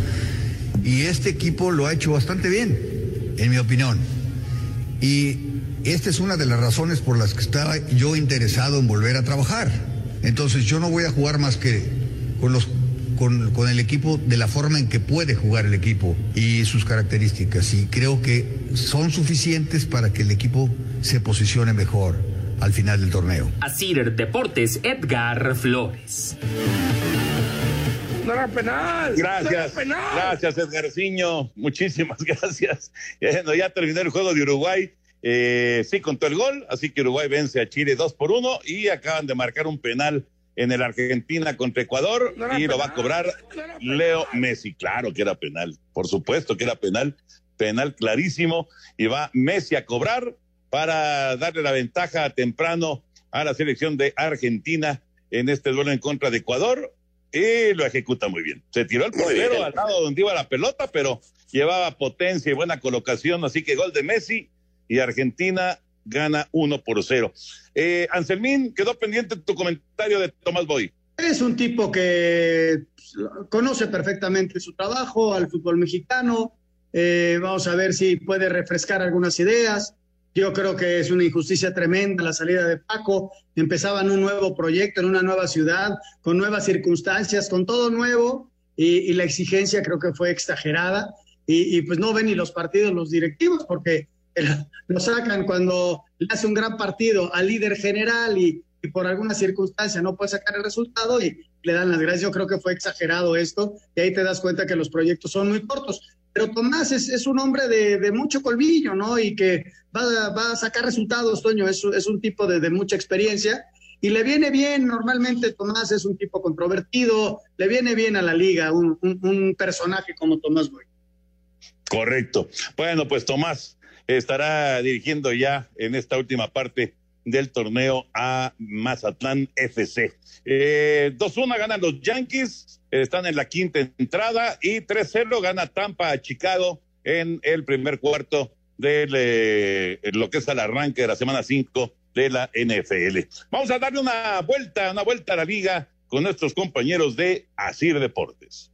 Y este equipo lo ha hecho bastante bien, en mi opinión. Y esta es una de las razones por las que estaba yo interesado en volver a trabajar. Entonces yo no voy a jugar más que con los con, con el equipo de la forma en que puede jugar el equipo y sus características. Y creo que son suficientes para que el equipo se posicione mejor. al final del torneo. Asir Deportes, Edgar Flores. No era penal. Gracias. Gracias, Edgarciño. Muchísimas [LAUGHS] gracias. Bueno, ya terminó el juego de Uruguay. Eh, sí, contó el gol, así que Uruguay vence a Chile 2 por 1 y acaban de marcar un penal en el Argentina contra Ecuador y lo va a cobrar Leo Messi. Claro que era penal, por supuesto que era penal, penal clarísimo y va Messi a cobrar para darle la ventaja temprano a la selección de Argentina en este duelo en contra de Ecuador y lo ejecuta muy bien. Se tiró el portero al lado donde iba la pelota, pero llevaba potencia y buena colocación, así que gol de Messi y Argentina gana uno por cero. Eh, Anselmín, quedó pendiente tu comentario de Tomás Boy. Es un tipo que conoce perfectamente su trabajo al fútbol mexicano. Eh, vamos a ver si puede refrescar algunas ideas. Yo creo que es una injusticia tremenda la salida de Paco. Empezaban un nuevo proyecto en una nueva ciudad, con nuevas circunstancias, con todo nuevo, y, la exigencia creo que fue exagerada. Y, y, pues no ven ni los partidos los directivos, porque [LAUGHS] lo sacan cuando le hace un gran partido al líder general y, por alguna circunstancia no puede sacar el resultado y le dan las gracias. Yo creo que fue exagerado esto y ahí te das cuenta que los proyectos son muy cortos. Pero Tomás es, un hombre de, mucho colmillo, ¿no? Y que va, a sacar resultados, Toño, es, es un tipo de, mucha experiencia y le viene bien, normalmente Tomás es un tipo controvertido, le viene bien a la liga un, un personaje como Tomás Boy. Correcto. Bueno, pues Tomás, estará dirigiendo ya en esta última parte del torneo a Mazatlán FC. Eh, 2-1 ganan los Yankees, están en la quinta entrada y 3-0 gana Tampa a Chicago en el primer cuarto de eh, lo que es el arranque de la semana 5 de la NFL. Vamos a darle una vuelta, una vuelta a la liga con nuestros compañeros de Asir Deportes.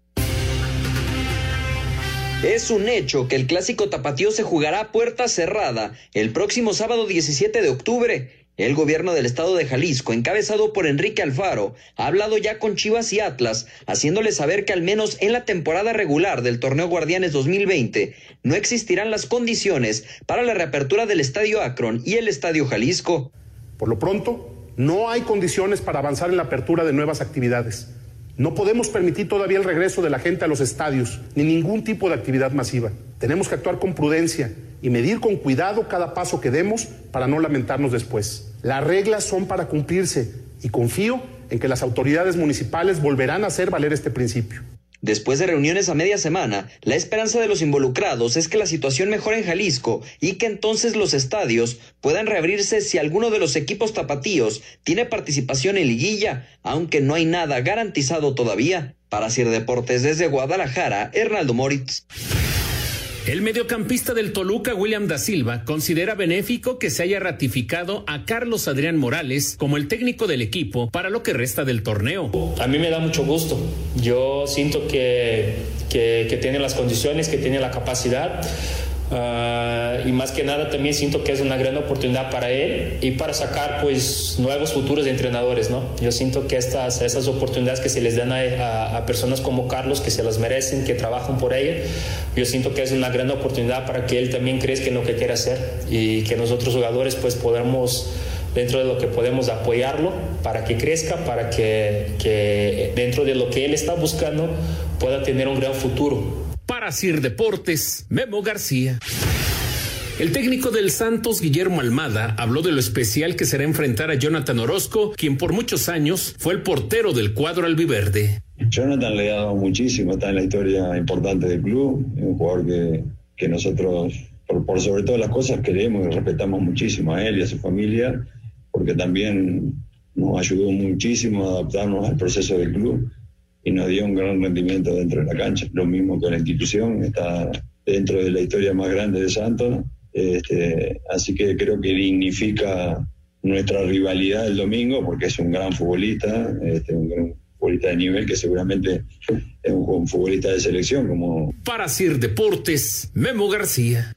Es un hecho que el clásico tapatío se jugará a puerta cerrada el próximo sábado 17 de octubre. El gobierno del estado de Jalisco, encabezado por Enrique Alfaro, ha hablado ya con Chivas y Atlas, haciéndole saber que al menos en la temporada regular del torneo Guardianes 2020 no existirán las condiciones para la reapertura del estadio Akron y el estadio Jalisco. Por lo pronto, no hay condiciones para avanzar en la apertura de nuevas actividades. No podemos permitir todavía el regreso de la gente a los estadios, ni ningún tipo de actividad masiva. Tenemos que actuar con prudencia y medir con cuidado cada paso que demos para no lamentarnos después. Las reglas son para cumplirse y confío en que las autoridades municipales volverán a hacer valer este principio. Después de reuniones a media semana, la esperanza de los involucrados es que la situación mejore en Jalisco y que entonces los estadios puedan reabrirse si alguno de los equipos tapatíos tiene participación en liguilla, aunque no hay nada garantizado todavía. Para Sir Deportes desde Guadalajara, Hernaldo Moritz. El mediocampista del Toluca, William da Silva, considera benéfico que se haya ratificado a Carlos Adrián Morales como el técnico del equipo para lo que resta del torneo. A mí me da mucho gusto. Yo siento que, que, tiene las condiciones, que tiene la capacidad. Uh, y más que nada también siento que es una gran oportunidad para él y para sacar pues nuevos futuros entrenadores, ¿no? Yo siento que estas esas oportunidades que se les dan a, a, personas como Carlos que se las merecen, que trabajan por ella, yo siento que es una gran oportunidad para que él también crezca en lo que quiere hacer y que nosotros jugadores pues podamos dentro de lo que podemos apoyarlo para que crezca, para que, que dentro de lo que él está buscando pueda tener un gran futuro. Para Sir Deportes, Memo García. El técnico del Santos, Guillermo Almada, habló de lo especial que será enfrentar a Jonathan Orozco, quien por muchos años fue el portero del cuadro albiverde. Jonathan le ha dado muchísimo, está en la historia importante del club, un jugador que, que nosotros, por, por, sobre todas las cosas, queremos y respetamos muchísimo a él y a su familia, porque también nos ayudó muchísimo a adaptarnos al proceso del club y nos dio un gran rendimiento dentro de la cancha. Lo mismo que la institución, está dentro de la historia más grande de Santos. Este, así que creo que dignifica nuestra rivalidad el domingo porque es un gran futbolista, este, un gran futbolista de nivel que seguramente es un, futbolista de selección como... Para Sir Deportes, Memo García.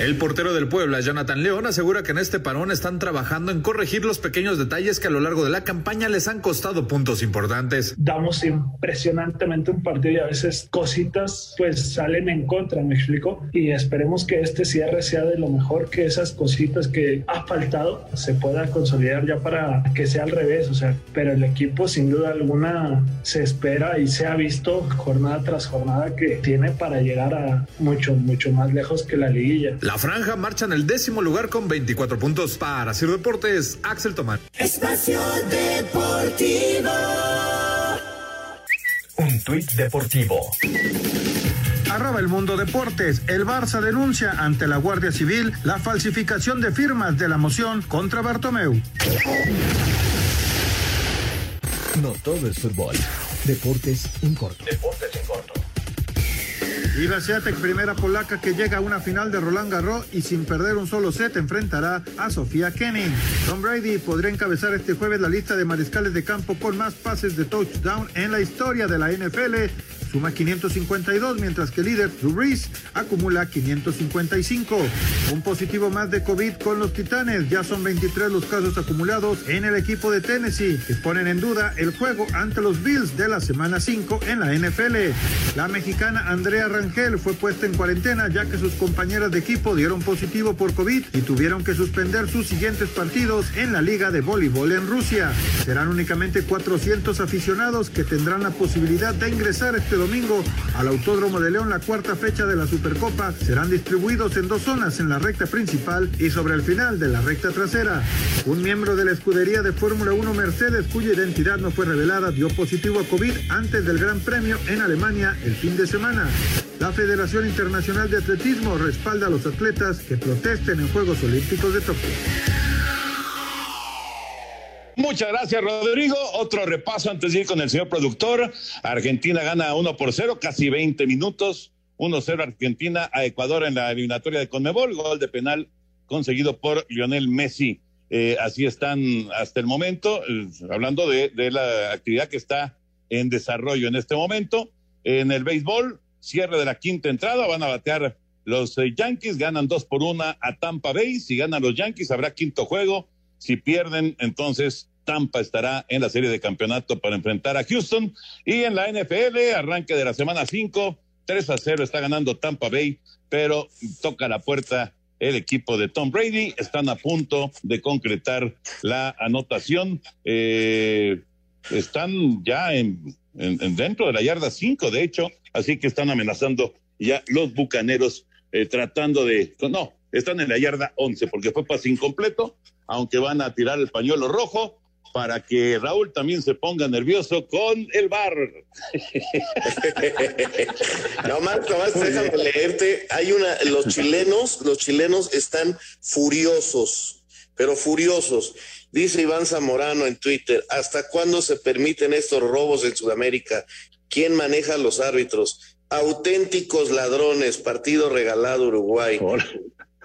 El portero del Puebla, Jonathan León, asegura que en este parón están trabajando en corregir los pequeños detalles que a lo largo de la campaña les han costado puntos importantes. Damos impresionantemente un partido y a veces cositas pues salen en contra, me explico, y esperemos que este cierre sea de lo mejor que esas cositas que ha faltado se pueda consolidar ya para que sea al revés, o sea, pero el equipo sin duda alguna se espera y se ha visto jornada tras jornada que tiene para llegar a mucho, mucho más lejos que la liguilla. La franja marcha en el décimo lugar con 24 puntos para Sir Deportes, Axel Tomán. Espacio Deportivo. Un tuit deportivo. Arroba el mundo deportes. El Barça denuncia ante la Guardia Civil la falsificación de firmas de la moción contra Bartomeu. No todo es fútbol. Deportes en corto. Deportes en corto. Iva Swiatek, primera polaca que llega a una final de Roland Garros y sin perder un solo set enfrentará a Sofía Kenning. Tom Brady podría encabezar este jueves la lista de mariscales de campo con más pases de touchdown en la historia de la NFL suma 552, mientras que el líder, Drew Brees, acumula 555. Un positivo más de COVID con los Titanes. Ya son 23 los casos acumulados en el equipo de Tennessee, que ponen en duda el juego ante los Bills de la semana 5 en la NFL. La mexicana Andrea Rangel fue puesta en cuarentena ya que sus compañeras de equipo dieron positivo por COVID y tuvieron que suspender sus siguientes partidos en la Liga de Voleibol en Rusia. Serán únicamente 400 aficionados que tendrán la posibilidad de ingresar este domingo al Autódromo de León la cuarta fecha de la Supercopa. Serán distribuidos en dos zonas, en la recta principal y sobre el final de la recta trasera. Un miembro de la escudería de Fórmula 1 Mercedes, cuya identidad no fue revelada, dio positivo a COVID antes del Gran Premio en Alemania el fin de semana. La Federación Internacional de Atletismo respalda a los atletas que protesten en Juegos Olímpicos de Tokio. Muchas gracias, Rodrigo. Otro repaso antes de ir con el señor productor. Argentina gana 1 por 0, casi 20 minutos. 1-0 Argentina a Ecuador en la eliminatoria de Conmebol. Gol de penal conseguido por Lionel Messi. Eh, así están hasta el momento, eh, hablando de, la actividad que está en desarrollo en este momento. En el béisbol, cierre de la quinta entrada, van a batear los eh, Yankees, ganan dos por una a Tampa Bay. Si ganan los Yankees, habrá quinto juego. Si pierden, entonces Tampa estará en la serie de campeonato para enfrentar a Houston. Y en la NFL, arranque de la semana 5, 3 a 0 está ganando Tampa Bay, pero toca la puerta el equipo de Tom Brady. Están a punto de concretar la anotación. Eh, están ya en, en- en dentro de la yarda 5, de hecho, así que están amenazando ya los bucaneros eh, tratando de. No, están en la yarda 11 porque fue pase incompleto, aunque van a tirar el pañuelo rojo para que Raúl también se ponga nervioso con el bar. [LAUGHS] No más, nomás déjame leerte. Hay una, los chilenos, los chilenos están furiosos, pero furiosos. Dice Iván Zamorano en Twitter, ¿hasta cuándo se permiten estos robos en Sudamérica? ¿Quién maneja a los árbitros? Auténticos ladrones, partido regalado Uruguay.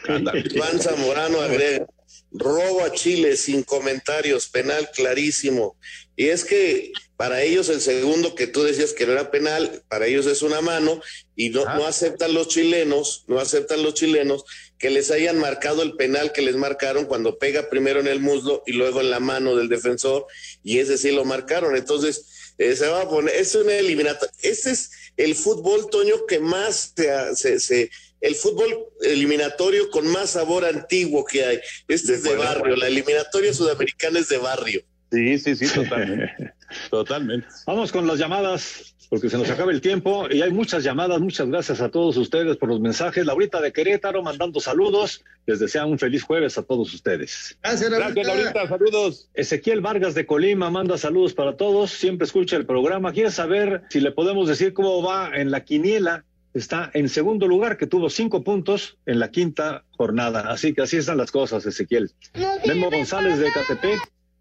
Iván Zamorano agrega, robo a Chile sin comentarios, penal clarísimo. Y es que para ellos el segundo que tú decías que no era penal, para ellos es una mano y no, no aceptan los chilenos, no aceptan los chilenos que les hayan marcado el penal que les marcaron cuando pega primero en el muslo y luego en la mano del defensor y ese sí lo marcaron. Entonces eh, se va a poner, es una eliminatoria. Este es el fútbol, Toño, que más se, se- se- el fútbol eliminatorio con más sabor antiguo que hay. Este es de barrio, la eliminatoria sudamericana es de barrio. Sí, sí, sí, totalmente. [LAUGHS] totalmente. Vamos con las llamadas, porque se nos acaba el tiempo y hay muchas llamadas. Muchas gracias a todos ustedes por los mensajes. Laurita de Querétaro mandando saludos. Les desea un feliz jueves a todos ustedes. Gracias, Gracias, Laurita, saludos. Ezequiel Vargas de Colima manda saludos para todos. Siempre escucha el programa. Quiere saber si le podemos decir cómo va en la quiniela. Está en segundo lugar, que tuvo cinco puntos en la quinta jornada. Así que así están las cosas, Ezequiel. Memo González de Catepec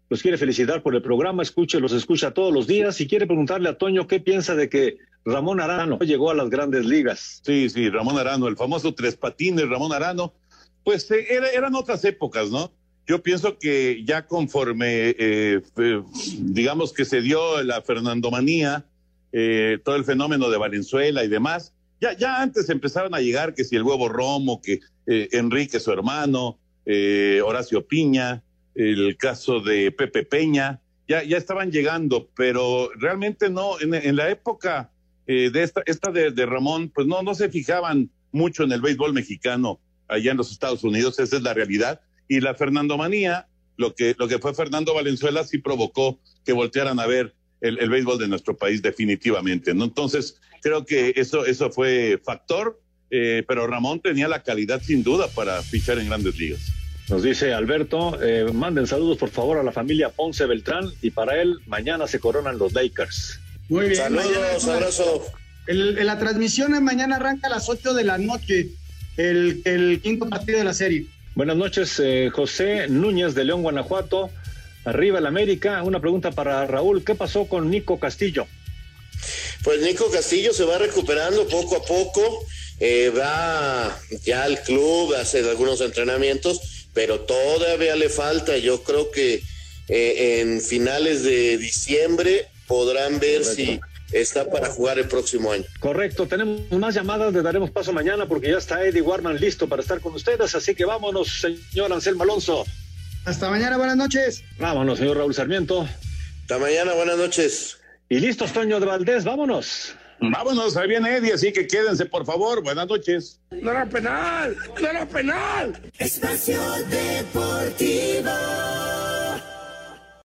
los quiere felicitar por el programa, escuche, los escucha todos los días y quiere preguntarle a Toño qué piensa de que Ramón Arano llegó a las grandes ligas. Sí, sí, Ramón Arano, el famoso tres patines, Ramón Arano. Pues eh, era- eran otras épocas, ¿no? Yo pienso que ya conforme, eh, eh, digamos que se dio la Fernandomanía, eh, todo el fenómeno de Valenzuela y demás, ya, ya antes empezaron a llegar que si el huevo romo, que, eh, Enrique, su hermano, eh, Horacio Piña, el caso de Pepe Peña, ya, ya estaban llegando, pero realmente no, en, la época de esta, esta de, Ramón, pues no, no se fijaban mucho en el béisbol mexicano allá en los Estados Unidos, esa es la realidad. Y la Fernando Manía, lo que, lo que fue Fernando Valenzuela, sí provocó que voltearan a ver el, el, béisbol de nuestro país definitivamente, ¿no? Entonces, creo que eso, eso fue factor, eh, pero Ramón tenía la calidad sin duda para fichar en grandes ligas. Nos dice Alberto, eh, manden saludos por favor a la familia Ponce Beltrán y para él mañana se coronan los Lakers. Muy bien. Saludos, abrazo. El, la transmisión mañana arranca a las 8 de la noche, el, el quinto partido de la serie. Buenas noches, eh, José Núñez de León, Guanajuato. Arriba el América. Una pregunta para Raúl. ¿Qué pasó con Nico Castillo? Pues Nico Castillo se va recuperando poco a poco. Eh, va ya al club, hace algunos entrenamientos, pero todavía le falta. Yo creo que eh, en finales de diciembre podrán ver si está para jugar el próximo año. Correcto, tenemos más llamadas, le daremos paso mañana porque ya está Eddie Warman listo para estar con ustedes, así que vámonos, señor Anselmo Alonso. Hasta mañana, buenas noches. Vámonos, señor Raúl Sarmiento. Hasta mañana, buenas noches. Y listo, Toño de Valdés, vámonos. Vámonos, ahí viene Eddie, así que quédense, por favor. Buenas noches. No era penal, no era penal. Espacio Deportivo.